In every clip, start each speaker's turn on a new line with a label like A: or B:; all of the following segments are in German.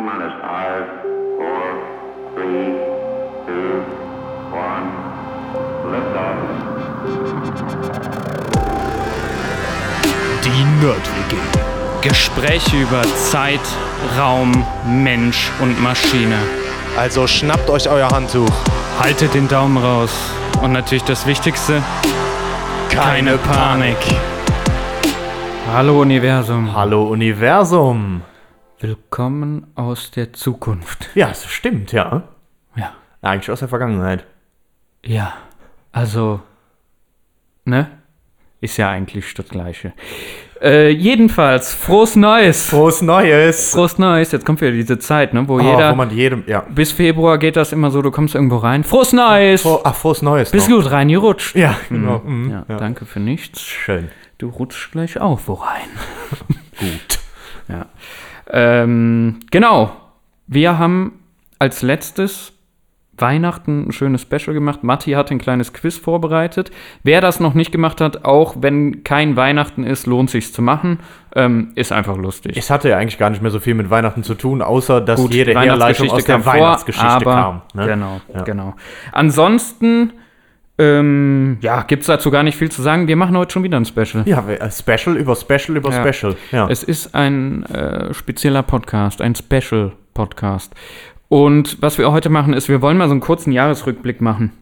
A: minus five, four, three, two, one. Liftoff.
B: Die Nerd-WG. Gespräche über Zeit, Raum, Mensch und Maschine.
C: Also schnappt euch euer Handtuch.
B: Haltet den Daumen raus. Und natürlich das Wichtigste, keine Panik. Hallo Universum.
C: Hallo Universum.
B: Willkommen aus der Zukunft.
C: Ja, das stimmt, ja.
B: Ja.
C: Eigentlich aus der Vergangenheit.
B: Ja. Also, ne? Ist ja eigentlich das Gleiche. Äh, jedenfalls, frohes Neues.
C: Frohes Neues.
B: Frohes Neues. Jetzt kommt wieder diese Zeit, ne, wo
C: Oh,
B: jeder.
C: wo man jedem, ja.
B: bis Februar geht das immer so, du kommst irgendwo rein. Frohes Neues!
C: Froh, ach, frohes Neues.
B: Bist
C: noch.
B: gut reingerutscht?
C: Ja, genau. Mhm.
B: Ja,
C: Ja.
B: danke für nichts.
C: Schön.
B: Du rutschst gleich auch wo rein.
C: Gut.
B: Ja. Ähm, genau. Wir haben als letztes Weihnachten ein schönes Special gemacht. Matti hat ein kleines Quiz vorbereitet. Wer das noch nicht gemacht hat, auch wenn kein Weihnachten ist, lohnt sich zu machen. Ähm, ist einfach lustig.
C: Es hatte ja eigentlich gar nicht mehr so viel mit Weihnachten zu tun, außer dass
B: Gut,
C: jede Herleitung aus der
B: vor,
C: Weihnachtsgeschichte kam. Ne?
B: Genau,
C: Ja.
B: genau. Ansonsten, ähm, ja, gibt es dazu gar nicht viel zu sagen. Wir machen heute schon wieder ein Special.
C: Ja, äh, Special über Special über
B: Ja.
C: Special. Ja.
B: Es ist ein äh, spezieller Podcast, ein Special-Podcast. Und was wir heute machen, ist, wir wollen mal so einen kurzen Jahresrückblick machen.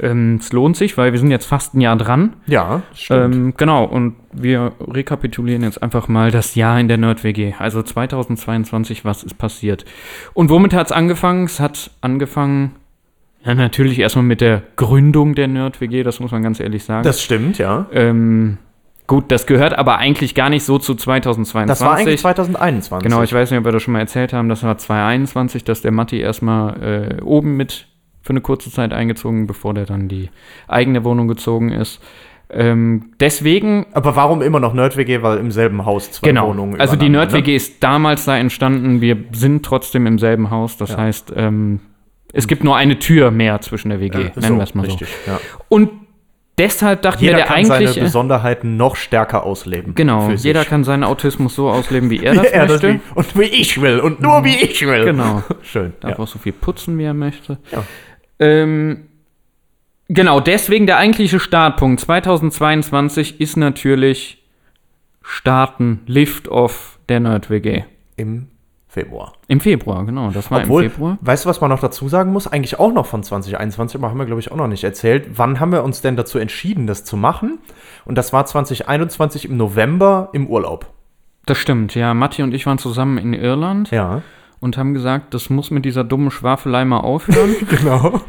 B: Ähm, es lohnt sich, weil wir sind jetzt fast ein Jahr dran.
C: ja, stimmt.
B: Ähm, genau, und wir rekapitulieren jetzt einfach mal das Jahr in der Nerd-WG. Also 2022, was ist passiert? Und womit hat es angefangen? Es hat angefangen, ja, natürlich erstmal mit der Gründung der Nerd-WG, das muss man ganz ehrlich sagen.
C: das stimmt, ja.
B: ähm, gut, das gehört aber eigentlich gar nicht so zu 2022.
C: Das war eigentlich 2021.
B: Genau, ich weiß nicht, ob wir das schon mal erzählt haben. Das war 2021, dass der Matti erstmal äh, oben mit für eine kurze Zeit eingezogen, bevor der dann die eigene Wohnung gezogen ist. Ähm, deswegen,
C: Aber warum immer noch Nerd-WG? Weil im selben Haus zwei
B: genau.
C: Wohnungen
B: Also die Nerd-WG ist damals da entstanden. Wir sind trotzdem im selben Haus. Das
C: Ja.
B: heißt, ähm, es gibt nur eine Tür mehr zwischen der WG,
C: Ne?
B: nennen
C: so,
B: wir es mal
C: richtig, Ja.
B: so. Und deshalb dachten
C: Jeder
B: wir, der
C: kann seine
B: eigentlich. äh,
C: Besonderheiten noch stärker ausleben.
B: Genau,
C: für sich.
B: jeder kann seinen Autismus so ausleben, wie er das
C: Ja, das
B: möchte.
C: wie, und wie ich will und nur wie ich will.
B: Genau.
C: Schön.
B: Darf
C: Ja.
B: auch so viel putzen, wie er möchte.
C: Ja.
B: Ähm, genau, deswegen der eigentliche Startpunkt 2022 ist natürlich Starten, Lift-Off der Nerd-WG.
C: Im Februar.
B: Im Februar, genau, das war
C: Obwohl,
B: im Februar.
C: weißt du, was man noch dazu sagen muss? Eigentlich auch noch von 2021, aber haben wir, glaube ich, auch noch nicht erzählt. Wann haben wir uns denn dazu entschieden, das zu machen? Und das war 2021 im November im Urlaub.
B: Das stimmt, ja. Matti und ich waren zusammen in Irland
C: Ja,
B: und haben gesagt, das muss mit dieser dummen Schwafelei mal aufhören.
C: genau.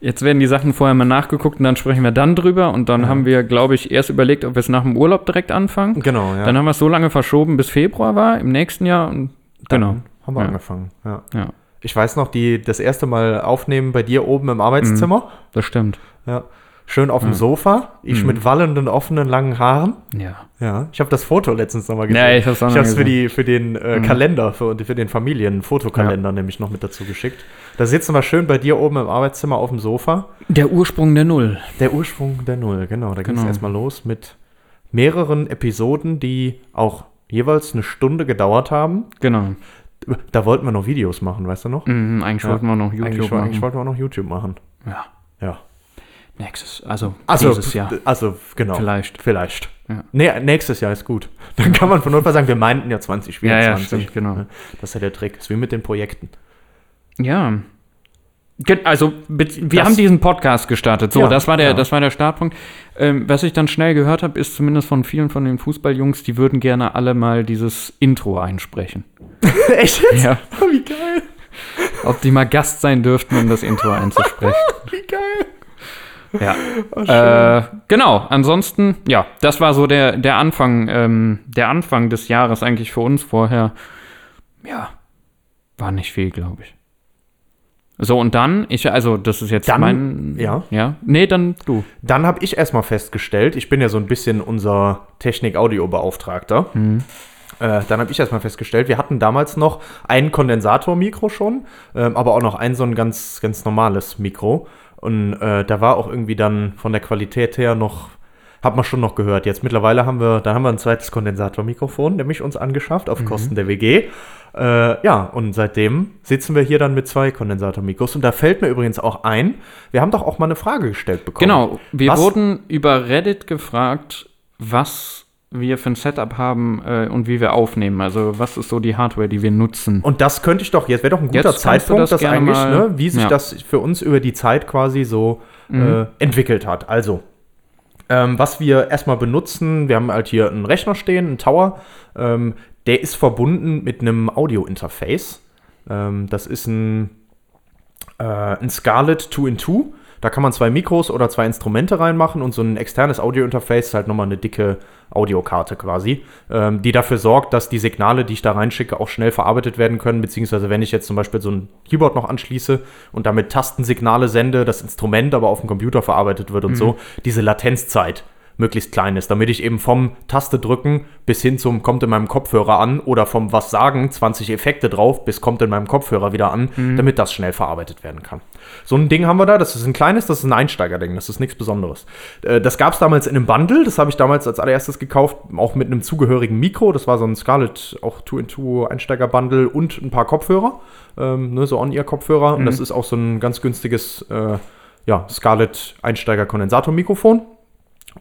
B: Jetzt werden die Sachen vorher mal nachgeguckt und dann sprechen wir dann drüber. Und dann haben wir, glaube ich, erst überlegt, ob wir es nach dem Urlaub direkt anfangen.
C: Genau, ja.
B: Dann haben wir es so lange verschoben, bis Februar war, im nächsten Jahr. Und genau.
C: Haben wir
B: Ja.
C: angefangen, ja.
B: Ja,
C: Ich weiß noch, die, das erste Mal aufnehmen bei dir oben im Arbeitszimmer.
B: das stimmt.
C: Ja. Schön auf dem Sofa. Ich
B: Mhm.
C: mit wallenden, offenen, langen Haaren.
B: Ja.
C: Ja, ich habe das Foto letztens nochmal gesehen.
B: Ja, ich
C: habe es für, die, für den äh, Kalender, für, für den Familienfotokalender nämlich noch mit dazu geschickt. Da sitzen wir schön bei dir oben im Arbeitszimmer auf dem Sofa.
B: Der Ursprung der Null.
C: Der Ursprung der Null, genau. Da ging es
B: Genau.
C: erstmal los mit mehreren Episoden, die auch jeweils eine Stunde gedauert haben.
B: Genau.
C: Da wollten wir noch Videos machen, weißt du noch?
B: Mhm, eigentlich
C: Ja.
B: wollten wir noch YouTube
C: eigentlich,
B: machen.
C: eigentlich wollten wir auch noch YouTube machen.
B: ja.
C: Ja.
B: Nächstes, also,
C: Also,
B: dieses Jahr.
C: also genau.
B: Vielleicht.
C: Vielleicht.
B: Ja.
C: Nee, nächstes Jahr ist gut. Dann kann man von Notfall sagen, wir meinten ja 2024.
B: Ja, ja, stimmt, genau.
C: Das ist ja der Trick. Das ist wie mit den Projekten.
B: Ja. Also, wir
C: Das-
B: haben diesen Podcast gestartet. So,
C: Ja,
B: das, war der,
C: ja.
B: das war der Startpunkt. Ähm, was ich dann schnell gehört habe, ist zumindest von vielen von den Fußballjungs, die würden gerne alle mal dieses Intro einsprechen.
C: Echt jetzt?
B: Ja.
C: Oh, wie geil.
B: Ob die mal Gast sein dürften, um das Intro einzusprechen.
C: Wie geil.
B: Ja.
C: Oh.
B: Äh, genau, ansonsten, ja, das war so der, der Anfang, ähm, der Anfang des Jahres eigentlich für uns vorher. Ja, war nicht viel, glaube ich. So, und dann, ich, also, das ist jetzt
C: Dann-
B: mein.
C: ja.
B: Ja. Nee, dann du.
C: Dann habe ich erstmal festgestellt, ich bin ja so ein bisschen unser Technik-Audio-Beauftragter. Äh, dann habe ich erstmal festgestellt, wir hatten damals noch ein Kondensatormikro schon, ähm, aber auch noch ein so ein ganz, ganz normales Mikro. Und äh, da war auch irgendwie dann von der Qualität her noch hat man schon noch gehört. Jetzt mittlerweile haben wir, dann haben wir ein zweites Kondensatormikrofon, nämlich uns angeschafft auf Kosten der WG. Äh, ja, und seitdem sitzen wir hier dann mit zwei Kondensatormikros. Und da fällt mir übrigens auch ein, wir haben doch auch mal eine Frage gestellt bekommen.
B: Genau, wir
C: Was-
B: wurden über Reddit gefragt, was wir für ein Setup haben äh, und wie wir aufnehmen. Also was ist so die Hardware, die wir nutzen.
C: Und das könnte ich doch, jetzt wäre doch ein guter Zeitpunkt,
B: das
C: das, eigentlich,
B: mal-
C: ne, wie sich
B: ja. Mhm.
C: das für uns über die Zeit quasi so äh, entwickelt hat. Also, ähm, was wir erstmal benutzen, wir haben halt hier einen Rechner stehen, einen Tower, ähm, der ist verbunden mit einem Audio-Interface. Ähm, das ist ein, äh, ein Scarlett 2-in-2. Da kann man zwei Mikros oder zwei Instrumente reinmachen und so ein externes Audio-Interface ist halt nochmal eine dicke Audiokarte quasi, ähm, die dafür sorgt, dass die Signale, die ich da reinschicke, auch schnell verarbeitet werden können. Beziehungsweise, wenn ich jetzt zum Beispiel so ein Keyboard noch anschließe und damit Tastensignale sende, das Instrument aber auf dem Computer verarbeitet wird und so, diese Latenzzeit möglichst klein ist, damit ich eben vom Taste drücken bis hin zum kommt in meinem Kopfhörer an oder vom was sagen 20 Effekte drauf bis kommt in meinem Kopfhörer wieder an, damit das schnell verarbeitet werden kann. So ein Ding haben wir da, das ist ein kleines, das ist ein Einsteigerding, das ist nichts Besonderes. Äh, Das gab es damals in einem Bundle, das habe ich damals als allererstes gekauft, auch mit einem zugehörigen Mikro, das war so ein Scarlett auch 2-in-2 Einsteiger-Bundle und ein paar Kopfhörer, ähm, ne, so On-Ear-Kopfhörer und das ist auch so ein ganz günstiges äh, ja, Scarlett Einsteiger-Kondensator-Mikrofon.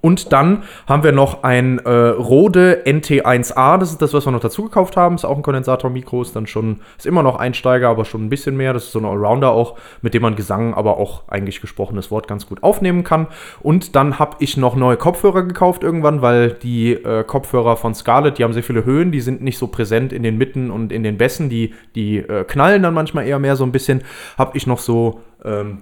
C: Und dann haben wir noch ein äh, Rode NT1A, das ist das, was wir noch dazu gekauft haben. Ist auch ein Kondensator-Mikro, ist dann schon, ist immer noch Einsteiger, aber schon ein bisschen mehr. Das ist so ein Allrounder auch, mit dem man Gesang, aber auch eigentlich gesprochenes Wort ganz gut aufnehmen kann. Und dann habe ich noch neue Kopfhörer gekauft irgendwann, weil die äh, Kopfhörer von Scarlett, die haben sehr viele Höhen, die sind nicht so präsent in den Mitten und in den Bässen, die, die äh, knallen dann manchmal eher mehr so ein bisschen. Habe ich noch so ähm,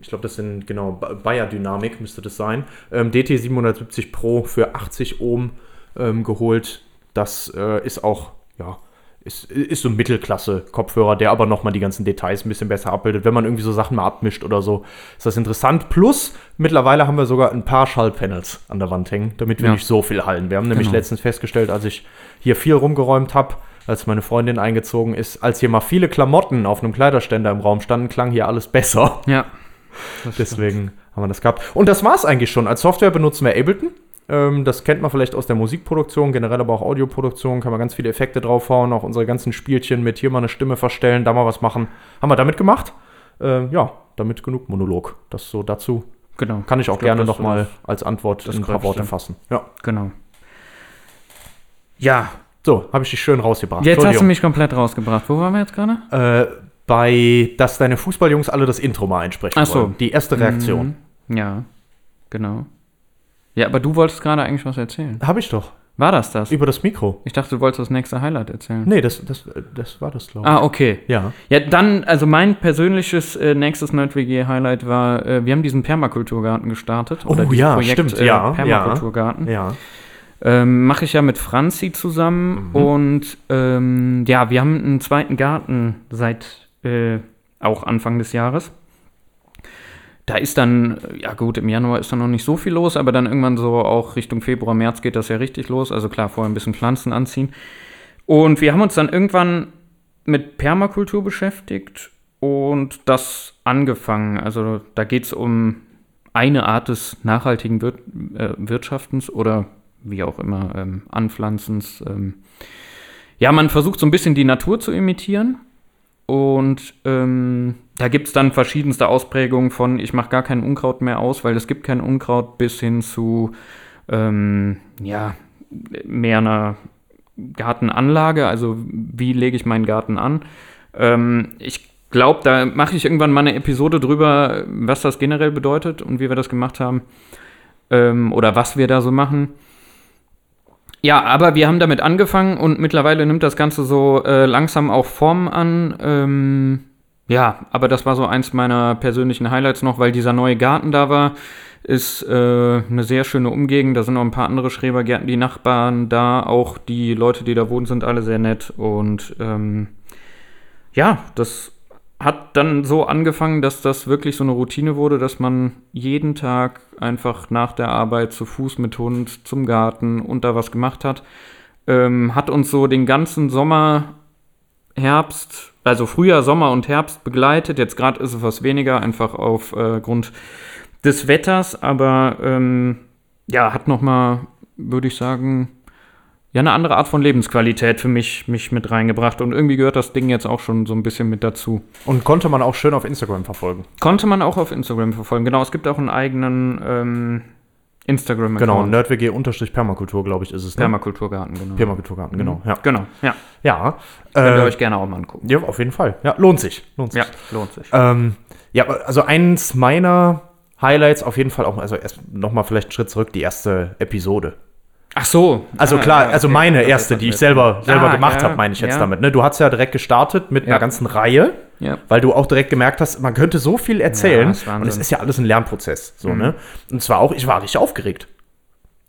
C: ich glaube, das sind genau Ba- Bayer Dynamik müsste das sein, ähm, DT 770 Pro für 80 Ohm ähm, geholt. Das äh, ist auch, ja, ist, ist so ein Mittelklasse-Kopfhörer, der aber nochmal die ganzen Details ein bisschen besser abbildet. Wenn man irgendwie so Sachen mal abmischt oder so, ist das interessant. Plus, mittlerweile haben wir sogar ein paar Schallpanels an der Wand hängen, damit wir
B: Ja.
C: nicht so viel hallen. Wir haben nämlich
B: Genau.
C: letztens festgestellt, als ich hier viel rumgeräumt habe, als meine Freundin eingezogen ist, als hier mal viele Klamotten auf einem Kleiderständer im Raum standen, klang hier alles besser.
B: Ja.
C: Deswegen haben wir das gehabt. Und das war es eigentlich schon. Als Software benutzen wir Ableton. Ähm, das kennt man vielleicht aus der Musikproduktion, generell aber auch Audioproduktion. Kann man ganz viele Effekte draufhauen. Auch unsere ganzen Spielchen mit hier mal eine Stimme verstellen, da mal was machen. Haben wir damit gemacht. Ähm, ja, damit genug Monolog. Das so dazu.
B: Genau.
C: Kann ich auch
B: Ich glaub,
C: gerne nochmal als Antwort
B: das
C: in ein paar Worte fassen. Ja.
B: Genau. Ja,
C: So, habe ich dich schön rausgebracht.
B: jetzt hast du mich komplett rausgebracht. Wo waren wir jetzt gerade?
C: Äh, bei, dass deine Fußballjungs alle das Intro mal einsprechen
B: Ach so.
C: wollen. Die erste Reaktion.
B: Mhm. Ja, genau. Ja, aber du wolltest gerade eigentlich was erzählen.
C: Habe ich doch.
B: War das das?
C: Über das Mikro.
B: Ich dachte, du wolltest das nächste Highlight erzählen.
C: Nee, das, das, das war das, glaube ich.
B: Ah, okay.
C: Ja.
B: Ja, dann, also mein persönliches äh, nächstes NerdWG-Highlight war, äh, wir haben diesen Permakulturgarten gestartet.
C: Oh
B: dieses
C: ja, stimmt,
B: äh,
C: ja,
B: Permakulturgarten.
C: Ja.
B: Ähm, Mache ich ja mit Franzi zusammen
C: Mhm.
B: und ähm, ja, wir haben einen zweiten Garten seit äh, auch Anfang des Jahres. Da ist dann, äh, ja gut, im Januar ist dann noch nicht so viel los, aber dann irgendwann so auch Richtung Februar, März geht das ja richtig los. Also klar, vorher ein bisschen Pflanzen anziehen. Und wir haben uns dann irgendwann mit Permakultur beschäftigt und das angefangen. Also da geht es um eine Art des nachhaltigen Wir äh, Wirtschaftens oder wie auch immer ähm, Anpflanzens. Ähm. Ja, man versucht so ein bisschen die Natur zu imitieren. Und ähm, da gibt es dann verschiedenste Ausprägungen von, ich mache gar kein Unkraut mehr aus, weil es gibt kein Unkraut, bis hin zu, ähm, ja, mehr einer Gartenanlage, also wie lege ich meinen Garten an. Ähm, ich glaube, da mache ich irgendwann mal eine Episode drüber, was das generell bedeutet und wie wir das gemacht haben ähm, oder was wir da so machen. Ja, aber wir haben damit angefangen und mittlerweile nimmt das Ganze so äh, langsam auch Form an. Ähm, ja, aber das war so eins meiner persönlichen Highlights noch, weil dieser neue Garten da war. Ist äh, eine sehr schöne Umgegend. Da sind noch ein paar andere Schrebergärten, die Nachbarn da. Auch die Leute, die da wohnen, sind alle sehr nett. Und ähm, ja, das hat dann so angefangen, dass das wirklich so eine Routine wurde, dass man jeden Tag einfach nach der Arbeit zu Fuß mit Hund zum Garten und da was gemacht hat. Ähm, hat uns so den ganzen Sommer, Herbst, also Frühjahr, Sommer und Herbst begleitet. Jetzt gerade ist es was weniger, einfach aufgrund des Wetters, aber ähm, ja, hat nochmal, würde ich sagen, ja, eine andere Art von Lebensqualität für mich, mich mit reingebracht. Und irgendwie gehört das Ding jetzt auch schon so ein bisschen mit dazu.
C: Und konnte man auch schön auf Instagram verfolgen.
B: Konnte man auch auf Instagram verfolgen. Genau, es gibt auch einen eigenen ähm, Instagram-Account.
C: Genau, nerdwg-permakultur, glaube ich, ist es. Ne?
B: Permakulturgarten, genau.
C: Permakulturgarten, genau. Ja.
B: Genau, ja.
C: Ja,
B: Könnt ihr
C: äh,
B: euch gerne auch mal angucken.
C: ja, auf jeden Fall. Ja, lohnt sich. Lohnt sich.
B: Ja, lohnt sich.
C: Ähm, ja, also eins meiner Highlights auf jeden Fall auch, also erst nochmal vielleicht einen Schritt zurück, die erste Episode.
B: Ach so.
C: Also
B: Ah,
C: klar,
B: ja,
C: also
B: okay.
C: meine erste, die ich selber, selber
B: Ah,
C: gemacht
B: ja,
C: habe, meine ich jetzt
B: ja.
C: damit. Ne? Du hast ja direkt gestartet mit
B: Ja.
C: einer ganzen Reihe,
B: Ja.
C: weil du auch direkt gemerkt hast, man könnte so viel erzählen
B: Ja. Mhm.
C: und es ist ja alles ein Lernprozess. So, ne? Und zwar auch, ich war richtig aufgeregt.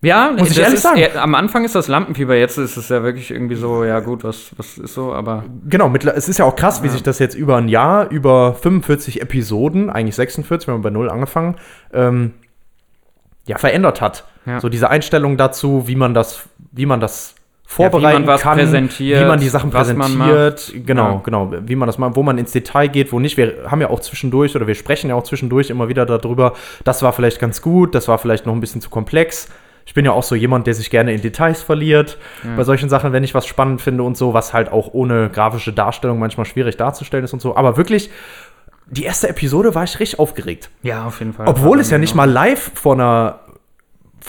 B: Ja,
C: Muss ich ehrlich
B: ist,
C: sagen.
B: eher- am Anfang ist das Lampenfieber, jetzt ist es ja wirklich irgendwie so, ja gut, was, was ist so, aber
C: Genau, mittler- es ist ja auch krass, wie sich das jetzt über ein Jahr, über 45 Episoden, eigentlich 46, wir haben bei null angefangen, ähm, ja, verändert hat.
B: Ja.
C: So diese Einstellung dazu, wie man das, wie man das vorbereiten
B: was
C: kann,
B: präsentiert,
C: wie man die Sachen präsentiert, genau,
B: Ja.
C: genau, wie man das mal, wo man ins Detail geht, wo nicht. Wir haben ja auch zwischendurch oder wir sprechen ja auch zwischendurch immer wieder darüber, das war vielleicht ganz gut, das war vielleicht noch ein bisschen zu komplex. Ich bin ja auch so jemand, der sich gerne in Details verliert bei solchen Sachen, wenn ich was spannend finde und so, was halt auch ohne grafische Darstellung manchmal schwierig darzustellen ist und so. Aber wirklich, die erste Episode war ich richtig aufgeregt.
B: ja, auf jeden Fall.
C: Obwohl es ja nicht mal live vor einer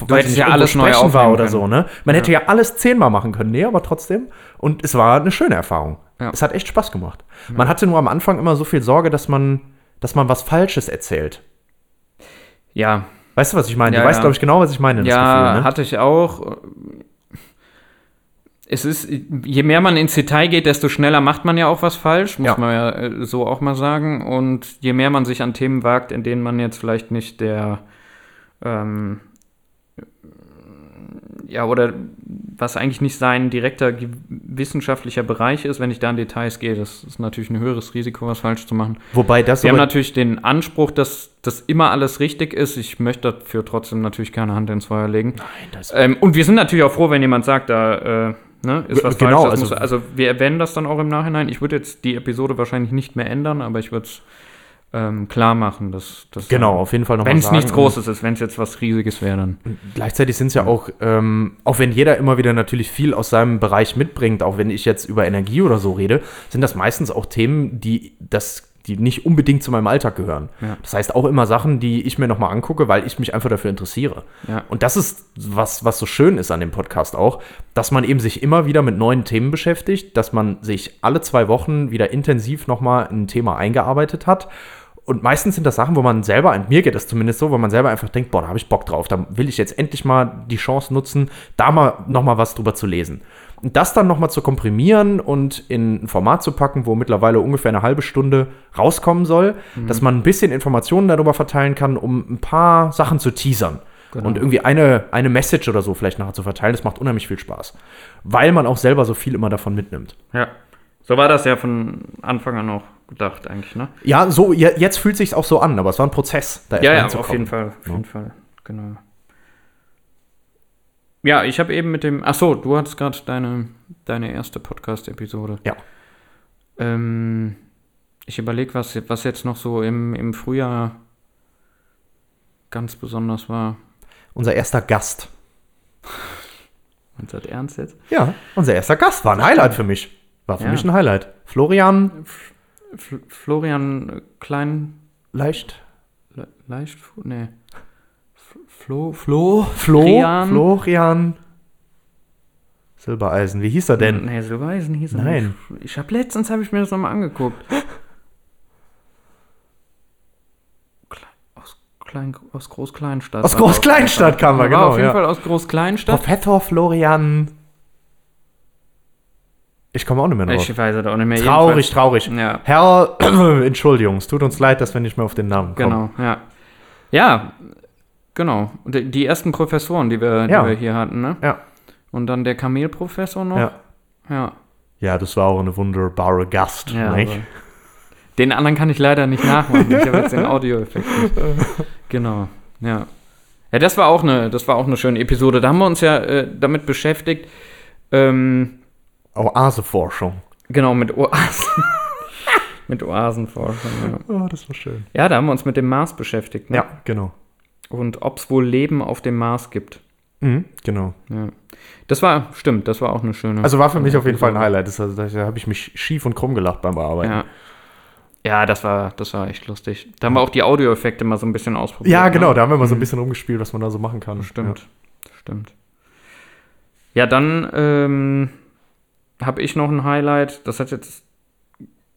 C: weil nicht
B: ja alles neu
C: war oder
B: können.
C: so, ne? Man hätte ja alles zehnmal machen können, nee, aber trotzdem. Und es war eine schöne Erfahrung.
B: Ja.
C: Es hat echt Spaß gemacht. Man hatte nur am Anfang immer so viel Sorge, dass man, dass man was Falsches erzählt.
B: Ja,
C: Weißt du, was ich meine?
B: Ja,
C: du weißt,
B: ja.
C: glaube ich, genau, was ich meine. das
B: ja,
C: Gefühl, ne?
B: hatte ich auch. Es ist, je mehr man ins Detail geht, desto schneller macht man ja auch was falsch, muss
C: Ja.
B: man ja äh, so auch mal sagen. Und je mehr man sich an Themen wagt, in denen man jetzt vielleicht nicht der, ähm, ja, oder was eigentlich nicht sein direkter wissenschaftlicher Bereich ist, wenn ich da in Details gehe, das ist natürlich ein höheres Risiko, was falsch zu machen.
C: Wobei das
B: Wir haben natürlich den Anspruch, dass das immer alles richtig ist. Ich möchte dafür trotzdem natürlich keine Hand ins Feuer legen.
C: Nein, das
B: Ähm, und wir sind natürlich auch froh, wenn jemand sagt, da äh, ne, ist was
C: genau,
B: falsch.
C: Also-
B: muss, also wir erwähnen das dann auch im Nachhinein. Ich würde jetzt die Episode wahrscheinlich nicht mehr ändern, aber ich würde es ähm, klar machen, dass, dass
C: genau, auf jeden Fall noch
B: wenn es nichts Großes ist, wenn es jetzt was Riesiges wäre, dann.
C: Gleichzeitig sind es ja auch, ähm, auch wenn jeder immer wieder natürlich viel aus seinem Bereich mitbringt, auch wenn ich jetzt über Energie oder so rede, sind das meistens auch Themen, die das die nicht unbedingt zu meinem Alltag gehören.
B: Ja.
C: Das heißt auch immer Sachen, die ich mir nochmal angucke, weil ich mich einfach dafür interessiere.
B: Ja.
C: Und das ist was, was so schön ist an dem Podcast auch, dass man eben sich immer wieder mit neuen Themen beschäftigt, dass man sich alle zwei Wochen wieder intensiv nochmal in ein Thema eingearbeitet hat. Und meistens sind das Sachen, wo man selber, mir geht das zumindest so, wo man selber einfach denkt, boah, da habe ich Bock drauf, da will ich jetzt endlich mal die Chance nutzen, da mal nochmal was drüber zu lesen. Und das dann nochmal zu komprimieren und in ein Format zu packen, wo mittlerweile ungefähr eine halbe Stunde rauskommen soll, dass man ein bisschen Informationen darüber verteilen kann, um ein paar Sachen zu teasern.
B: Genau.
C: Und irgendwie eine, eine Message oder so vielleicht nachher zu verteilen, das macht unheimlich viel Spaß. Weil man auch selber so viel immer davon mitnimmt.
B: Ja. So war das ja von Anfang an auch gedacht, eigentlich, ne?
C: Ja, so, je- jetzt fühlt sich auch so an, aber es war ein Prozess. Da
B: Ja, ja, auf jeden Fall. Auf
C: Ja.
B: jeden Fall, genau. Ja, ich habe eben mit dem. Ach so, du hattest gerade deine, deine erste Podcast-Episode.
C: Ja.
B: Ähm, ich überlege, was, was jetzt noch so im, im Frühjahr ganz besonders war.
C: Unser erster Gast.
B: Du das ernst jetzt?
C: Ja, unser erster Gast war ein Highlight für mich. War für
B: Ja.
C: mich ein Highlight. Florian
B: F Florian Klein.
C: Leicht.
B: Le leicht? Nee. F Flo. Flo.
C: Flo,
B: Rian.
C: Florian Silbereisen. Wie hieß er denn?
B: Nee, Silbereisen hieß er
C: Nein.
B: nicht. Ich habe letztens habe ich mir das nochmal angeguckt. Klein, aus Klein, aus Groß-Kleinstadt.
C: Aus
B: war
C: Groß-Kleinstadt kam er,
B: war
C: genau,
B: auf jeden
C: ja.
B: Fall aus Groß-Kleinstadt.
C: Professor Florian. Ich komme auch nicht mehr drauf.
B: Ich weiß es auch nicht mehr.
C: Traurig, traurig.
B: Ja.
C: Herr, Entschuldigung, es tut uns leid, dass wir nicht mehr auf den Namen kommen.
B: Genau, ja. Ja, genau. Die, die ersten Professoren, die wir,
C: Ja.
B: die wir hier hatten, ne?
C: Ja.
B: Und dann der Kamelprofessor noch.
C: Ja.
B: Ja.
C: Ja, das war auch eine wunderbare Gast.
B: ja
C: nicht?
B: den anderen kann ich leider nicht nachmachen. Ich habe jetzt den Audioeffekt nicht. Genau, ja. Ja, das war auch eine, das war auch eine schöne Episode. Da haben wir uns ja äh, damit beschäftigt, ähm,
C: Oaseforschung.
B: genau, mit Oasen. mit Oasenforschung, ja.
C: Oh, das war schön.
B: Ja, da haben wir uns mit dem Mars beschäftigt. Ne?
C: Ja, genau.
B: und ob es wohl Leben auf dem Mars gibt.
C: Mhm, genau.
B: Ja. Das war, stimmt, das war auch eine schöne.
C: Also war für mich auf jeden Fall ein Highlight. Das, also, da habe ich mich schief und krumm gelacht beim Bearbeiten.
B: Ja. Ja, das war, das war echt lustig. Da haben wir auch die Audioeffekte mal so ein bisschen ausprobiert.
C: Ja, genau,
B: ne?
C: da haben wir mal so ein bisschen rumgespielt, was man da so machen kann.
B: Stimmt, stimmt. Ja, dann ähm, habe ich noch ein Highlight. Das hat jetzt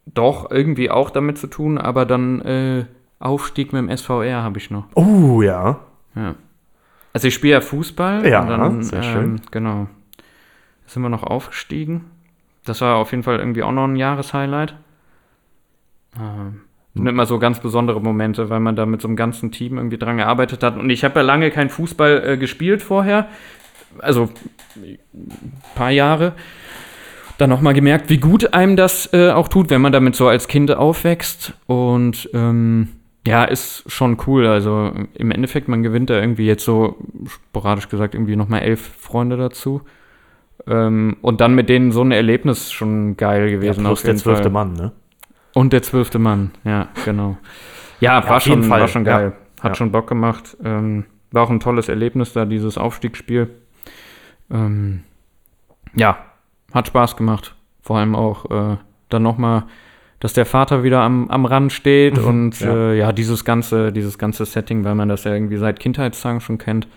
B: doch irgendwie auch damit zu tun, aber dann äh, Aufstieg mit dem SVR habe ich noch.
C: Oh, ja.
B: Ja. Also ich spiele ja Fußball.
C: Ja,
B: und dann,
C: sehr
B: ähm,
C: schön.
B: Genau. Sind wir noch aufgestiegen. Das war auf jeden Fall irgendwie auch noch ein Jahreshighlight. Ähm, sind immer so ganz besondere Momente, weil man da mit so einem ganzen Team irgendwie dran gearbeitet hat. Und ich habe ja lange kein Fußball äh, gespielt vorher. Also ein paar Jahre. Dann nochmal gemerkt, wie gut einem das äh, auch tut, wenn man damit so als Kind aufwächst. Und ähm, ja, ist schon cool. Also im Endeffekt, man gewinnt da irgendwie jetzt so, sporadisch gesagt, irgendwie nochmal elf Freunde dazu. Ähm, und dann mit denen so ein Erlebnis schon geil
C: ja
B: gewesen.
C: plus
B: auf
C: der zwölfte. Mann, ne?
B: Und der zwölfte Mann, ja, genau. Ja,
C: Ja,
B: war, schon,
C: Fall,
B: war schon geil.
C: ja.
B: Hat
C: Ja.
B: schon Bock gemacht. Ähm, war auch ein tolles Erlebnis da, dieses Aufstiegsspiel. Ähm, ja, hat Spaß gemacht. Vor allem auch äh, dann nochmal, dass der Vater wieder am, am Rand steht
C: Mhm,
B: und
C: ja.
B: Äh, ja, dieses ganze, dieses ganze Setting, weil man das ja irgendwie seit Kindheitstagen schon kennt,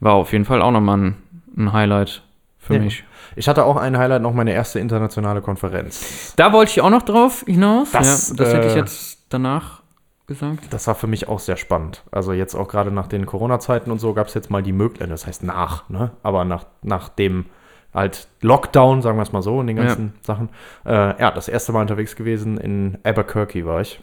B: war auf jeden Fall auch nochmal ein, ein Highlight für
C: Ja.
B: mich.
C: Ich hatte auch ein Highlight, noch meine erste internationale Konferenz.
B: Da wollte ich auch noch drauf hinaus.
C: Das,
B: ja, das hätte ich
C: äh,
B: jetzt danach gesagt.
C: Das war für mich auch sehr spannend. Also jetzt auch gerade nach den Corona-Zeiten und so gab es jetzt mal die Möglichkeit, das heißt nach, ne? aber nach, nach dem halt Lockdown, sagen wir es mal so, und den
B: Ja.
C: ganzen Sachen. Äh, ja, das erste Mal unterwegs gewesen in Albuquerque war ich.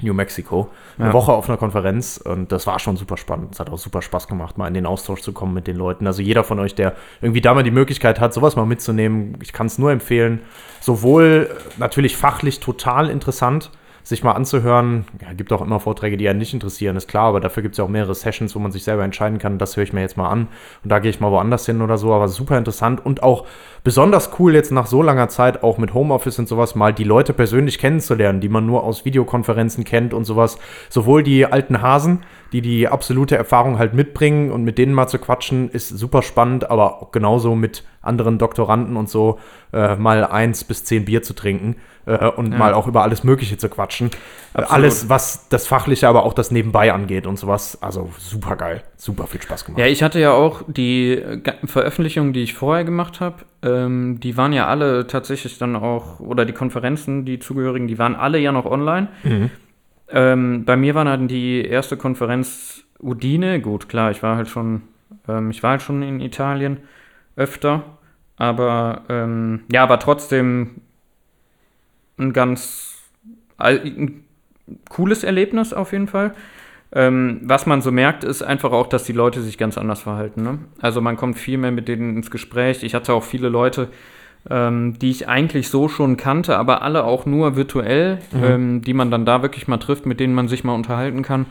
C: New Mexico. Eine
B: Ja.
C: Woche auf einer Konferenz und das war schon super spannend. Es hat auch super Spaß gemacht, mal in den Austausch zu kommen mit den Leuten. Also jeder von euch, der irgendwie da mal die Möglichkeit hat, sowas mal mitzunehmen, ich kann es nur empfehlen. Sowohl natürlich fachlich total interessant, sich mal anzuhören. Ja, gibt auch immer Vorträge, die einen nicht interessieren, ist klar, aber dafür gibt es ja auch mehrere Sessions, wo man sich selber entscheiden kann, das höre ich mir jetzt mal an und da gehe ich mal woanders hin oder so, aber super interessant und auch besonders cool jetzt nach so langer Zeit auch mit Homeoffice und sowas mal die Leute persönlich kennenzulernen, die man nur aus Videokonferenzen kennt und sowas. Sowohl die alten Hasen, die die absolute Erfahrung halt mitbringen und mit denen mal zu quatschen, ist super spannend, aber genauso mit anderen Doktoranden und so äh, mal eins bis zehn Bier zu trinken äh, und
B: Ja.
C: mal auch über alles Mögliche zu quatschen.
B: Absolut.
C: Alles, was das Fachliche, aber auch das Nebenbei angeht und sowas. Also super geil, super viel Spaß gemacht.
B: Ja, ich hatte ja auch die äh, Veröffentlichungen, die ich vorher gemacht habe, ähm, die waren ja alle tatsächlich dann auch, oder die Konferenzen, die zugehörigen, die waren alle ja noch online.
C: Mhm.
B: Ähm, bei mir war dann die erste Konferenz Udine. Gut, klar, ich war halt schon, ähm, ich war halt schon in Italien öfter, aber ähm, ja, aber trotzdem ein ganz ein cooles Erlebnis auf jeden Fall. Ähm, was man so merkt, ist einfach auch, dass die Leute sich ganz anders verhalten. Ne? Also man kommt viel mehr mit denen ins Gespräch. Ich hatte auch viele Leute, ähm, die ich eigentlich so schon kannte, aber alle auch nur virtuell, ähm, die man dann da wirklich mal trifft, mit denen man sich mal unterhalten kann.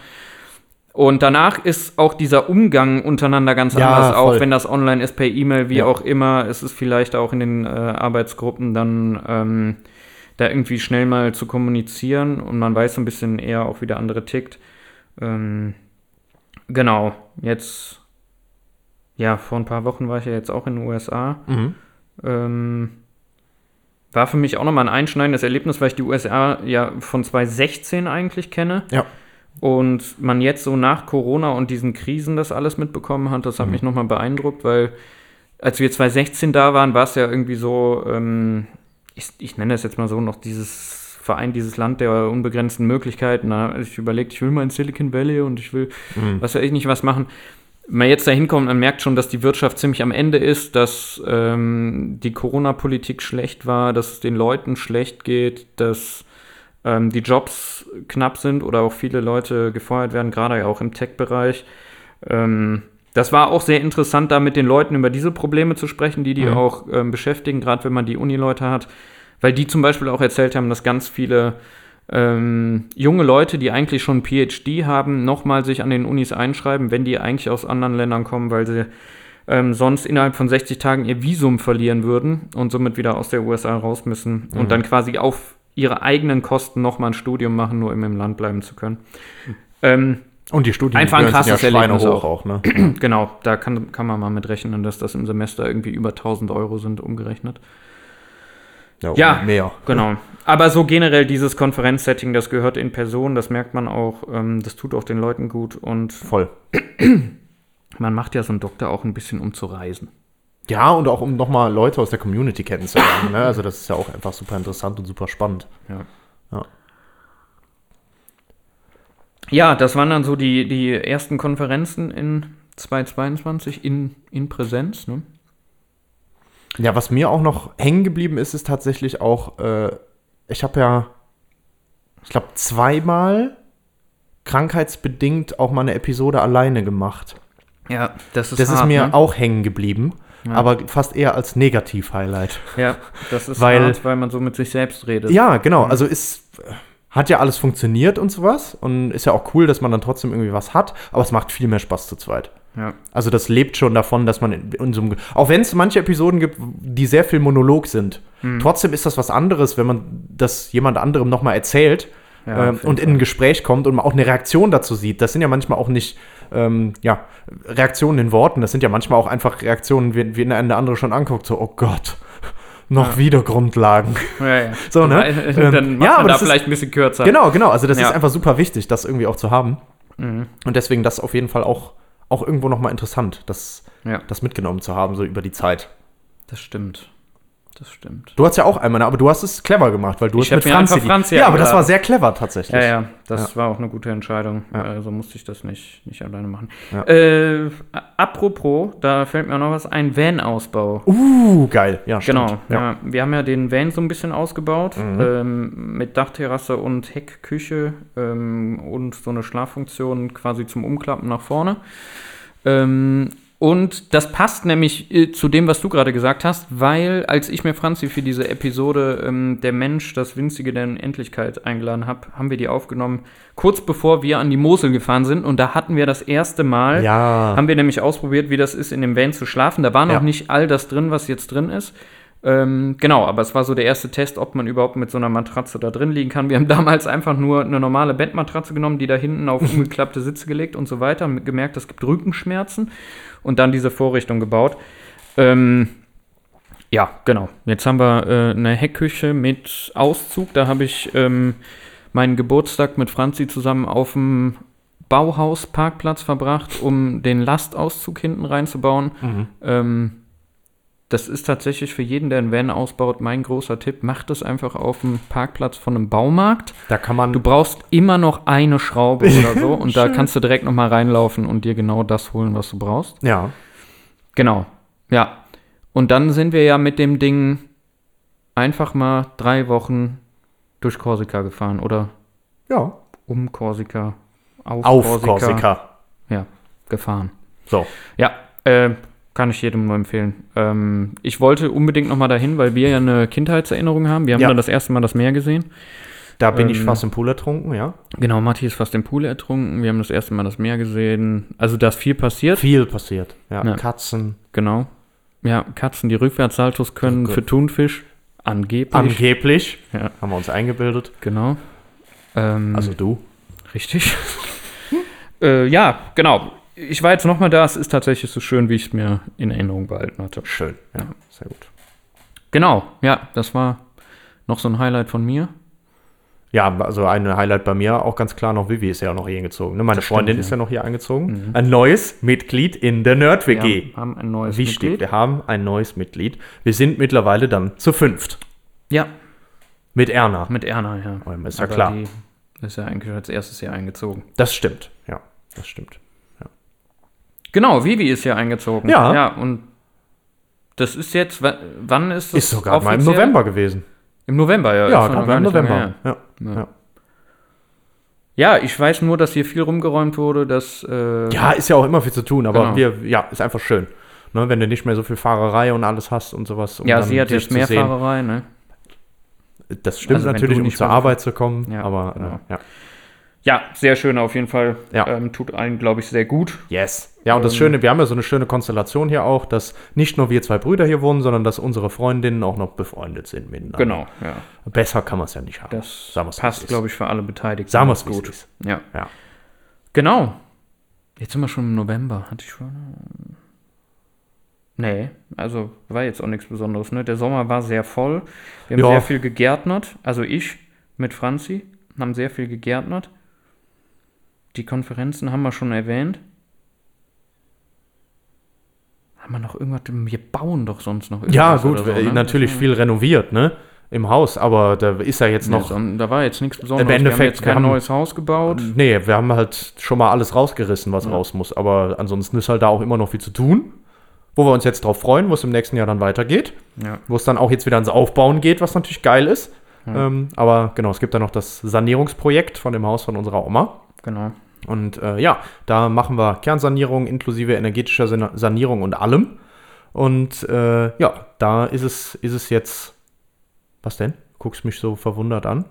B: Und danach ist auch dieser Umgang untereinander ganz
C: Ja,
B: anders, auch
C: voll.
B: wenn das online ist, per E-Mail, wie
C: Ja.
B: auch immer. Es ist vielleicht auch in den äh, Arbeitsgruppen dann ähm, da irgendwie schnell mal zu kommunizieren und man weiß so ein bisschen eher auch, wie der andere tickt. Ähm, genau, jetzt, ja, vor ein paar Wochen war ich ja jetzt auch in den USA.
C: Mhm.
B: Ähm, war für mich auch nochmal ein einschneidendes Erlebnis, weil ich die USA ja von 2016 eigentlich kenne.
C: Ja.
B: Und man jetzt so nach Corona und diesen Krisen das alles mitbekommen hat, das hat
C: Mhm.
B: mich nochmal beeindruckt, weil als wir 2016 da waren, war es ja irgendwie so, ähm, ich, ich nenne das jetzt mal so, noch dieses Verein, dieses Land der unbegrenzten Möglichkeiten. Da habe ich überlegt, ich will mal in Silicon Valley und ich will
C: Mhm.
B: was weiß ich nicht was machen. Man jetzt da hinkommt, man merkt schon, dass die Wirtschaft ziemlich am Ende ist, dass ähm, die Corona-Politik schlecht war, dass es den Leuten schlecht geht, dass ähm, die Jobs knapp sind oder auch viele Leute gefeuert werden, gerade auch im Tech-Bereich. Ähm, das war auch sehr interessant, da mit den Leuten über diese Probleme zu sprechen, die die
C: Mhm.
B: auch ähm, beschäftigen, gerade wenn man die Uni-Leute hat, weil die zum Beispiel auch erzählt haben, dass ganz viele ähm, junge Leute, die eigentlich schon PhD haben, nochmal sich an den Unis einschreiben, wenn die eigentlich aus anderen Ländern kommen, weil sie ähm, sonst innerhalb von 60 Tagen ihr Visum verlieren würden und somit wieder aus der USA raus müssen
C: Mhm.
B: und dann quasi auf ihre eigenen Kosten nochmal ein Studium machen, nur um im Land bleiben zu können. Ähm,
C: Und die Studien
B: Einfach ein
C: sind
B: krasses Erlebnis
C: schweinehoch
B: auch.
C: auch, ne?
B: genau, da kann, kann man mal mit rechnen, dass das im Semester irgendwie über 1000 Euro sind, umgerechnet. Ja.
C: und mehr.
B: Genau. Aber so generell dieses Konferenzsetting, das gehört in Person, das merkt man auch, ähm, das tut auch den Leuten gut und
C: Voll.
B: man macht ja so einen Doktor auch ein bisschen, um zu reisen.
C: Ja, und auch um nochmal Leute aus der Community kennenzulernen. ne? Also das ist ja auch einfach super interessant und super spannend.
B: Ja.
C: Ja.
B: Ja, das waren dann so die, die ersten Konferenzen in 2022 in, in Präsenz. Ne?
C: Ja, was mir auch noch hängen geblieben ist, ist tatsächlich auch, äh, ich habe ja, ich glaube, zweimal krankheitsbedingt auch mal eine Episode alleine gemacht.
B: Ja, das ist
C: Das ist
B: hart,
C: mir
B: ne?
C: auch hängen geblieben,
B: Ja.
C: aber fast eher als Negativ-Highlight.
B: Ja, das ist
C: Weil-
B: hart, weil man so mit sich selbst redet.
C: Ja, genau. Also ist, hat ja alles funktioniert und sowas. Und ist ja auch cool, dass man dann trotzdem irgendwie was hat. Aber es macht viel mehr Spaß zu zweit.
B: Ja.
C: Also das lebt schon davon, dass man in, in so einem, auch wenn es manche Episoden gibt, die sehr viel Monolog sind,
B: Hm.
C: trotzdem ist das was anderes, wenn man das jemand anderem nochmal erzählt
B: Ja,
C: ähm, und in ein Gespräch kommt und man auch eine Reaktion dazu sieht. Das sind ja manchmal auch nicht ähm, ja, Reaktionen in Worten, das sind ja manchmal auch einfach Reaktionen, wie, wie eine andere schon anguckt, so, oh Gott, noch wieder Grundlagen.
B: Ja, ja.
C: So, ne? Ähm,
B: Dann macht
C: ja,
B: man
C: aber
B: da
C: ist-
B: vielleicht ein bisschen kürzer.
C: Genau, genau. Also das
B: Ja.
C: ist einfach super wichtig, das irgendwie auch zu haben.
B: Mhm.
C: Und deswegen das auf jeden Fall auch, auch irgendwo nochmal interessant, das,
B: Ja,
C: das mitgenommen zu haben, so über die Zeit.
B: das stimmt. Das stimmt.
C: Du hast ja auch einmal, aber du hast es clever gemacht, weil du
B: Ich
C: hast mit
B: mir
C: Franzi.
B: Franzi
C: ja, aber das war sehr clever tatsächlich.
B: Ja, ja, das war auch eine gute Entscheidung.
C: Ja.
B: Also musste ich das nicht, nicht alleine machen.
C: Ja.
B: Äh, apropos, da fällt mir noch was ein, Van-Ausbau.
C: Uh, geil. Ja,
B: Genau,
C: stimmt.
B: ja.
C: Ja.
B: wir haben ja den Van so ein bisschen ausgebaut,
C: Mhm.
B: ähm, mit Dachterrasse und Heckküche ähm, und so eine Schlaffunktion quasi zum Umklappen nach vorne. Ähm, und das passt nämlich äh, zu dem, was du gerade gesagt hast, weil als ich mir Franzi für diese Episode ähm, Der Mensch, das Winzige der Unendlichkeit eingeladen habe, haben wir die aufgenommen, kurz bevor wir an die Mosel gefahren sind. Und da hatten wir das erste Mal
C: Ja.
B: haben wir nämlich ausprobiert, wie das ist, in dem Van zu schlafen. Da war noch
C: Ja.
B: nicht all das drin, was jetzt drin ist. Ähm, genau, aber es war so der erste Test, ob man überhaupt mit so einer Matratze da drin liegen kann. Wir haben damals einfach nur eine normale Bettmatratze genommen, die da hinten auf umgeklappte Sitze gelegt und so weiter. Haben gemerkt, es gibt Rückenschmerzen und dann diese Vorrichtung gebaut. Ähm, ja, genau. Jetzt haben wir äh, eine Heckküche mit Auszug. Da habe ich ähm, meinen Geburtstag mit Franzi zusammen auf dem Bauhausparkplatz verbracht, um den Lastauszug hinten reinzubauen.
C: Mhm.
B: Ähm, das ist tatsächlich für jeden, der einen Van ausbaut, mein großer Tipp. Macht es einfach auf dem Parkplatz von einem Baumarkt.
C: Da kann man.
B: Du brauchst immer noch eine Schraube oder so und da kannst du direkt noch mal reinlaufen und dir genau das holen, was du brauchst.
C: ja.
B: Genau, ja. Und dann sind wir ja mit dem Ding einfach mal drei Wochen durch Korsika gefahren oder
C: Ja.
B: um Korsika, auf,
C: Auf
B: Korsika,
C: Korsika.
B: Ja, gefahren.
C: So.
B: Ja, äh, kann ich jedem nur empfehlen. Ähm, ich wollte unbedingt noch mal dahin, weil wir ja eine Kindheitserinnerung haben. Wir haben
C: Ja.
B: da das erste Mal das Meer gesehen.
C: Da bin ich
B: Ähm,
C: fast im Pool ertrunken, ja.
B: Genau, Matti ist fast im Pool ertrunken. Wir haben das erste Mal das Meer gesehen. Also da ist viel passiert.
C: Viel passiert. Ja.
B: Ja.
C: Katzen.
B: Genau. Ja, Katzen, die Rückwärtssaltos können
C: Oh
B: für Thunfisch. Angeblich.
C: Angeblich.
B: Ja.
C: Haben wir uns eingebildet.
B: Genau. Ähm,
C: Also du.
B: richtig. äh, ja, genau. Ich war jetzt noch mal da. Es ist tatsächlich so schön, wie ich es mir in Erinnerung behalten hatte.
C: Schön. Ja, sehr gut.
B: Genau. Ja, das war noch so ein Highlight von mir.
C: Ja, also ein Highlight bei mir auch ganz klar noch, Vivi ist ja auch noch hier eingezogen. Ne? Meine
B: Das stimmt,
C: Freundin
B: ja. Mhm.
C: ist ja noch hier eingezogen. Ein neues Mitglied in der Nerd-WG.
B: Wir haben ein neues
C: Wichtig,
B: Mitglied.
C: wir haben ein neues Mitglied. Wir sind mittlerweile dann zu fünft.
B: Ja,
C: Mit Erna.
B: mit Erna, ja.
C: Oh, ist ja
B: Aber
C: klar.
B: Die ist ja eigentlich als erstes hier eingezogen.
C: Das stimmt. Ja, das stimmt.
B: Genau, Vivi ist hier eingezogen.
C: Ja.
B: Ja, und das ist jetzt, wa- wann ist das?
C: Ist sogar mal im
B: offiziell?
C: November gewesen.
B: Im November, ja.
C: Ja, gerade im November.
B: her.
C: Ja.
B: Ja. Ja, ich weiß nur, dass hier viel rumgeräumt wurde, dass. Äh,
C: ja, ist ja auch immer viel zu tun, aber
B: Genau.
C: wir, ja, ist einfach schön. Ne, wenn du nicht mehr so viel Fahrerei und alles hast und sowas. Um
B: ja, sie hat jetzt mehr
C: sehen.
B: Fahrerei, ne?
C: Das stimmt
B: Also
C: natürlich, um zur Arbeit zu kommen,
B: Ja,
C: aber
B: genau.
C: äh, ja.
B: Ja, sehr schön auf jeden Fall.
C: Ja.
B: Ähm, tut einen, glaube ich, sehr gut.
C: Yes. Ja, und das
B: Ähm,
C: Schöne, wir haben ja so eine schöne Konstellation hier auch, dass nicht nur wir zwei Brüder hier wohnen, sondern dass unsere Freundinnen auch noch befreundet sind miteinander.
B: Genau, ja.
C: Besser kann man es ja nicht haben.
B: Das passt, glaube ich, für alle Beteiligten.
C: Sagen wir es,
B: gut. Ja.
C: Ja.
B: Genau. Jetzt sind wir schon im November. Hatte ich schon. Nee, also war jetzt auch nichts Besonderes. Ne? Der Sommer war sehr voll. Wir haben
C: Ja.
B: sehr viel gegärtnert. Also ich mit Franzi haben sehr viel gegärtnert. Die Konferenzen haben wir schon erwähnt. Haben wir noch irgendwas? Wir bauen doch sonst noch irgendwas.
C: Ja, gut,
B: so, ne?
C: natürlich viel renoviert, ne? Im Haus, aber da ist ja jetzt
B: Nee,
C: noch.
B: son- da war jetzt nichts Besonderes.
C: Im Endeffekt,
B: wir haben jetzt
C: wir
B: kein
C: haben-
B: neues Haus gebaut.
C: Nee, wir haben halt schon mal alles rausgerissen, was
B: Ja.
C: raus muss. Aber ansonsten ist halt da auch immer noch viel zu tun. Wo wir uns jetzt drauf freuen, wo es im nächsten Jahr dann weitergeht.
B: Ja.
C: Wo es dann auch jetzt wieder ans Aufbauen geht, was natürlich geil ist.
B: Ja.
C: Ähm, aber genau, es gibt dann noch das Sanierungsprojekt von dem Haus von unserer Oma.
B: Genau.
C: Und äh, ja, da machen wir Kernsanierung inklusive energetischer San- Sanierung und allem. Und äh, ja, da ist es, ist es jetzt. Was denn? Guckst mich so verwundert an?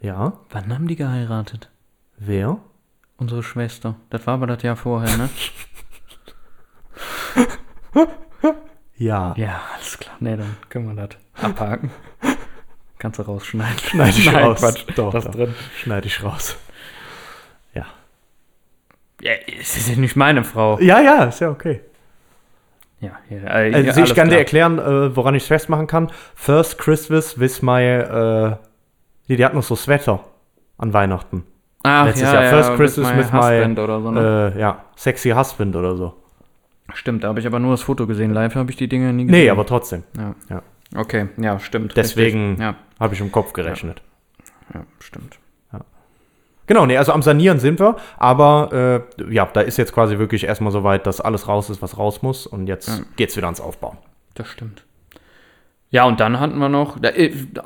C: Ja,
B: Wann haben die geheiratet?
C: wer?
B: Unsere Schwester. Das war aber das Jahr vorher, ne?
C: Ja.
B: ja, alles klar. Ne, dann können wir das abhaken. Kannst du rausschneiden.
C: Schneide ich
B: Nein,
C: raus.
B: Quatsch.
C: Doch,
B: das
C: doch.
B: drin.
C: Schneide ich raus. Ja.
B: Ja, es ist ja nicht meine Frau.
C: Ja, ja, ist ja okay.
B: Ja, ja, äh,
C: Also ich kann dir
B: klar.
C: erklären, äh, woran ich es festmachen kann. First Christmas with my, äh, die, die hat noch so Sweater an Weihnachten.
B: Ach,
C: letztes
B: ja,
C: Jahr
B: ja,
C: First
B: with
C: Christmas
B: my
C: with my,
B: husband oder so, ne?
C: Äh, ja, sexy husband oder so.
B: Stimmt, da habe ich aber nur das Foto gesehen. Live habe ich die Dinge nie gesehen.
C: Nee, aber trotzdem.
B: Ja.
C: Ja.
B: Okay, ja, stimmt.
C: Deswegen.
B: Ja,
C: habe ich im Kopf gerechnet.
B: ja, stimmt.
C: Genau, nee, also am Sanieren sind wir, aber äh, ja, da ist jetzt quasi wirklich erstmal so weit, dass alles raus ist, was raus muss und jetzt
B: Ja.
C: geht's wieder ans Aufbauen.
B: Das stimmt. Ja, und dann hatten wir noch. Da,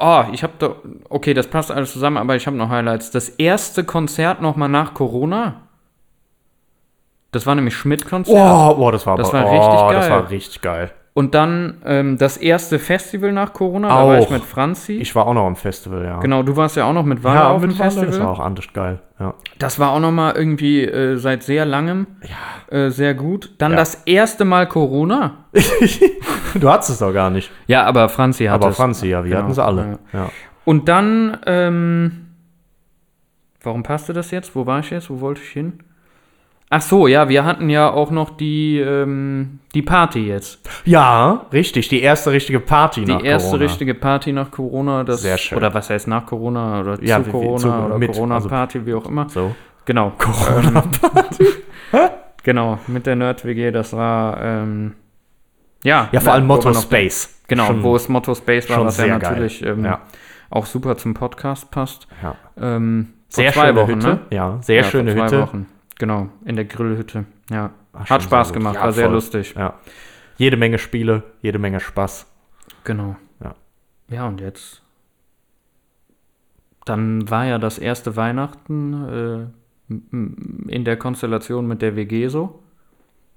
B: oh, ich habe da. Okay, das passt alles zusammen, aber ich habe noch Highlights. Das erste Konzert nochmal nach Corona. Das war nämlich Schmidt-Konzert.
C: Oh, oh, das war
B: Das war
C: oh,
B: richtig
C: Das
B: geil.
C: war richtig geil.
B: Und dann ähm, das erste Festival nach Corona. Da war ich
C: Auch.
B: mit Franzi.
C: Ich war auch noch am Festival, ja.
B: genau, du warst ja auch noch mit Walle
C: Ja,
B: auf dem Festival.
C: Das war auch anders geil. Ja.
B: Das war auch noch mal irgendwie äh, seit sehr langem äh, sehr gut. Dann
C: Ja.
B: das erste Mal Corona.
C: Du hattest es doch gar nicht.
B: Ja, aber Franzi hat
C: Aber
B: es.
C: Franzi, ja, wir
B: Genau,
C: hatten sie alle. Ja.
B: Und dann, ähm, warum passte das jetzt? Wo war ich jetzt? Wo wollte ich hin? Ach so, ja, wir hatten ja auch noch die, ähm, die Party jetzt.
C: ja, richtig. Die erste richtige Party
B: Die
C: nach
B: erste
C: Corona.
B: richtige Party nach Corona. Das,
C: Sehr schön.
B: Oder was heißt nach Corona oder
C: Ja,
B: zu
C: wie-
B: Corona
C: zu-
B: oder Corona-Party, wie auch immer.
C: So.
B: Genau. Corona-Party. genau, mit der Nerd-WG, das war, ähm, ja.
C: Ja, vor allem Motto
B: noch-
C: Space.
B: Genau,
C: Schon-
B: wo es Motto Space war, was ja natürlich ähm,
C: Ja.
B: auch super zum Podcast passt.
C: Ja.
B: Ähm,
C: Sehr
B: zwei
C: schöne
B: Wochen,
C: Hütte.
B: ne?
C: Ja, sehr
B: Ja,
C: schöne
B: zwei
C: Hütte.
B: Wochen. Genau, in der Grillhütte. Ja.
C: Schon
B: Hat Spaß gemacht,
C: Ja,
B: war sehr
C: voll.
B: lustig.
C: Ja. Jede Menge Spiele, jede Menge Spaß.
B: Genau.
C: Ja.
B: Ja, und jetzt. Dann war ja das erste Weihnachten äh, in der Konstellation mit der WG so.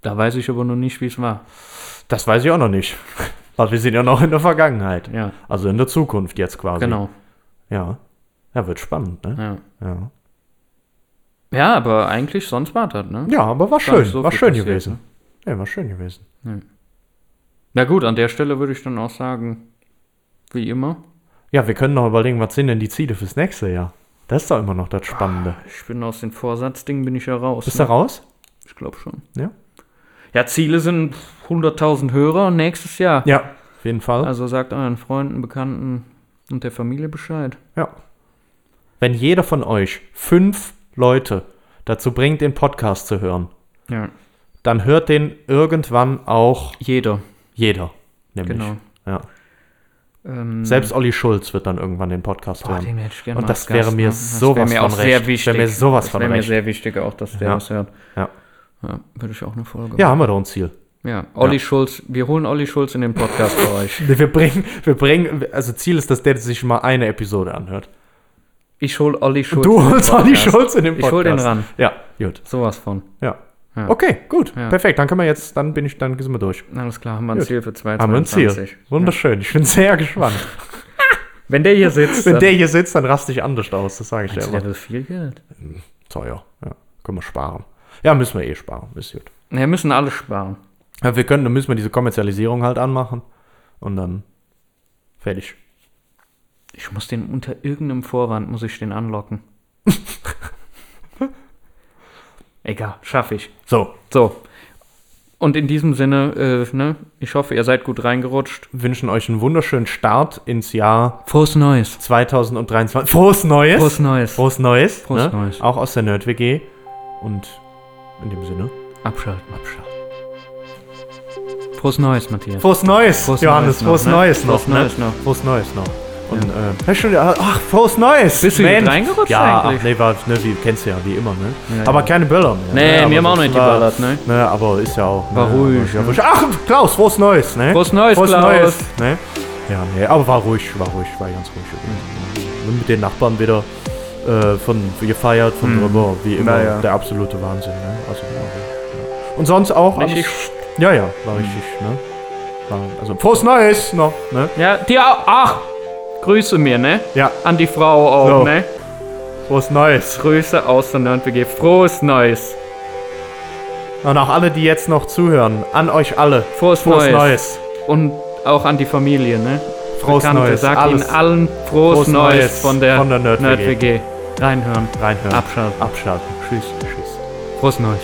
B: Da weiß ich aber noch nicht, wie es war.
C: Das weiß ich auch noch nicht. Weil wir sind ja noch in der Vergangenheit.
B: Ja,
C: Also in der Zukunft jetzt quasi.
B: genau.
C: Ja. Ja, wird spannend, ne?
B: Ja.
C: Ja.
B: Ja, aber eigentlich sonst war das, ne?
C: Ja, aber war schön.
B: so
C: war schön
B: passiert,
C: gewesen. Ja, war schön gewesen.
B: Na gut, an der Stelle würde ich dann auch sagen, wie immer.
C: Ja, wir können noch überlegen, was sind denn die Ziele fürs nächste Jahr? Das ist doch immer noch das Spannende.
B: Ich bin aus den Vorsatzdingen bin ich ja raus.
C: Bist du
B: ne?
C: raus?
B: Ich glaube schon.
C: Ja.
B: Ja, Ziele sind 100.000 Hörer nächstes Jahr.
C: Ja, auf jeden Fall.
B: Also sagt euren Freunden, Bekannten und der Familie Bescheid.
C: ja. Wenn jeder von euch fünf Leute dazu bringt, den Podcast zu hören,
B: Ja.
C: dann hört den irgendwann auch
B: Jeder,
C: jeder. Nämlich.
B: genau.
C: Ja.
B: Ähm,
C: Selbst Olli Schulz wird dann irgendwann den Podcast
B: boah,
C: hören.
B: den hätte ich gerne
C: Und das wäre
B: Gast,
C: mir
B: ne? Das
C: sowas
B: wäre mir
C: von
B: sehr
C: recht.
B: wichtig.
C: Wäre mir sowas
B: das
C: von
B: wäre mir sehr wichtig auch, dass der
C: Ja.
B: das hört.
C: Ja.
B: Ja, würde ich auch eine Folge
C: Ja, haben wir doch ein Ziel.
B: Ja, Olli Schulz, wir holen Olli Schulz in den Podcast bei euch.
C: Wir bringen, wir bringen, also Ziel ist, dass der sich mal eine Episode anhört.
B: Ich hol Olli Schulz.
C: Du holst Olli. Schulz in den
B: Ich
C: Podcast.
B: hol den ran.
C: Ja, gut.
B: Sowas von.
C: Ja.
B: Ja.
C: Okay, gut.
B: Ja.
C: Perfekt. Dann können wir jetzt, dann bin ich, dann sind wir durch.
B: Alles klar, haben wir ein
C: Gut.
B: Ziel für
C: Haben wir ein
B: 2022.
C: Ziel. Wunderschön. Ich bin sehr gespannt.
B: Wenn der hier sitzt,
C: Wenn der hier sitzt, dann raste ich anders aus. Das sage ich dir immer.
B: der will viel Geld.
C: Teuer. Ja. Können wir sparen. Ja, müssen wir eh sparen. Ist gut.
B: Wir müssen alle sparen.
C: Ja, wir können, dann müssen wir diese Kommerzialisierung halt anmachen. Und dann fertig.
B: Ich muss den unter irgendeinem Vorwand, muss ich den anlocken. Egal, schaffe ich.
C: So,
B: So. Und in diesem Sinne, äh, ne, ich hoffe, ihr seid gut reingerutscht.
C: wünschen euch einen wunderschönen Start ins Jahr
B: Frohes Neues.
C: 2023. Frohes Neues!
B: Frohes Neues.
C: Frohes Neues.
B: Frohes
C: ne?
B: Neues.
C: Auch aus der Nerd-WG. Und in dem Sinne,
B: Abschalten.
C: abschalten.
B: Frohes Neues, Matthias.
C: Frohes Neues,
B: Frohes
C: Johannes.
B: Neues noch,
C: frohes
B: ne?
C: Neues noch.
B: Frohes Neues
C: ne?
B: noch.
C: Frohes Neues noch. Und, äh, hast du, ach, frohes Neues.
B: Bist du
C: Mensch.
B: reingerutscht
C: Ja,
B: eigentlich?
C: nee, war, ne, wie, kennst du ja, wie immer, ne?
B: Ja,
C: aber
B: ja.
C: keine Böller mehr.
B: Nee,
C: ne?
B: mir haben auch nicht geballert, ne?
C: Ne, aber ist ja auch.
B: War
C: ne,
B: ruhig, ne?
C: ja, Ach, Klaus, frohes Neues, ne?
B: Frohes Neues,
C: frohes
B: Klaus.
C: Neues, ne? Ja, nee, aber war ruhig, war ruhig, war ganz ruhig. übrigens. Und mit den Nachbarn wieder äh, von gefeiert, von
B: Mhm.
C: drüber, wie immer,
B: Ja, ja.
C: der absolute Wahnsinn, ne? Also, ja. Und sonst auch
B: Richtig.
C: Ja, ja, war richtig, ne? War, also, frohes Neues noch, ne?
B: Ja, dir auch. Ach, Grüße mir, ne?
C: Ja,
B: An die Frau auch,
C: So.
B: ne?
C: frohes Neues.
B: Grüße aus der NerdWG. Frohes Neues.
C: Und auch alle, die jetzt noch zuhören, an euch alle.
B: Frohes,
C: Frohes
B: Neues.
C: Neues.
B: Und auch an die Familie, ne?
C: Frohes
B: Bekannte,
C: Neues.
B: Sag
C: Alles
B: ihnen allen frohes,
C: Frohes
B: Neues,
C: Neues
B: von der,
C: von der Nerd-WG.
B: NerdWG. Reinhören.
C: reinhören.
B: Abschalten.
C: Abschalten. Tschüss. Tschüss.
B: Frohes Neues.